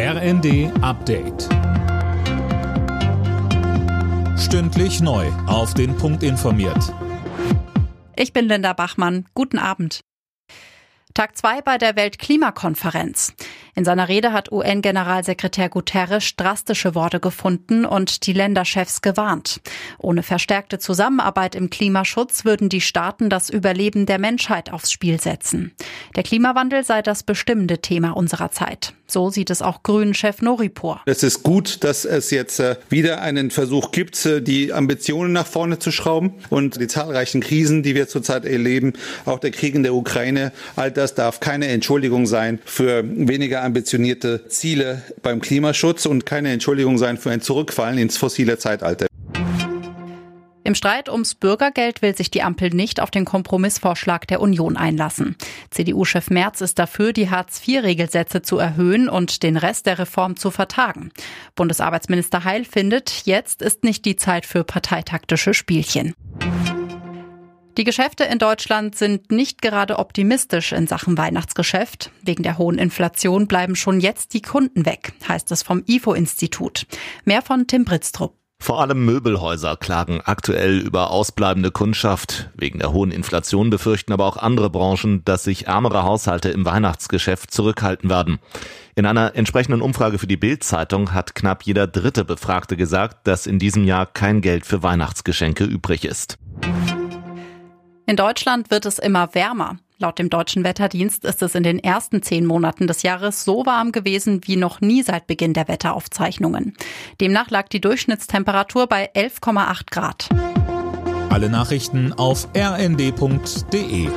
RND Update. Stündlich neu. Auf den Punkt informiert. Ich bin Linda Bachmann. Guten Abend. Tag 2 bei der Weltklimakonferenz. In seiner Rede hat UN-Generalsekretär Guterres drastische Worte gefunden und die Länderchefs gewarnt. Ohne verstärkte Zusammenarbeit im Klimaschutz würden die Staaten das Überleben der Menschheit aufs Spiel setzen. Der Klimawandel sei das bestimmende Thema unserer Zeit. So sieht es auch Grünen-Chef Noripur. Es ist gut, dass es jetzt äh, wieder einen Versuch gibt, äh, die Ambitionen nach vorne zu schrauben und die zahlreichen Krisen, die wir zurzeit erleben, auch der Krieg in der Ukraine, all das darf keine Entschuldigung sein für weniger ambitionierte Ziele beim Klimaschutz und keine Entschuldigung sein für ein Zurückfallen ins fossile Zeitalter. Im Streit ums Bürgergeld will sich die Ampel nicht auf den Kompromissvorschlag der Union einlassen. CDU-Chef Merz ist dafür, die Hartz-IV-Regelsätze zu erhöhen und den Rest der Reform zu vertagen. Bundesarbeitsminister Heil findet, jetzt ist nicht die Zeit für parteitaktische Spielchen. Die Geschäfte in Deutschland sind nicht gerade optimistisch in Sachen Weihnachtsgeschäft. Wegen der hohen Inflation bleiben schon jetzt die Kunden weg, heißt es vom IFO-Institut. Mehr von Tim Britztrup. Vor allem Möbelhäuser klagen aktuell über ausbleibende Kundschaft. Wegen der hohen Inflation befürchten aber auch andere Branchen, dass sich ärmere Haushalte im Weihnachtsgeschäft zurückhalten werden. In einer entsprechenden Umfrage für die Bild-Zeitung hat knapp jeder dritte Befragte gesagt, dass in diesem Jahr kein Geld für Weihnachtsgeschenke übrig ist. In Deutschland wird es immer wärmer. Laut dem deutschen Wetterdienst ist es in den ersten zehn Monaten des Jahres so warm gewesen wie noch nie seit Beginn der Wetteraufzeichnungen. Demnach lag die Durchschnittstemperatur bei 11,8 Grad. Alle Nachrichten auf rnd.de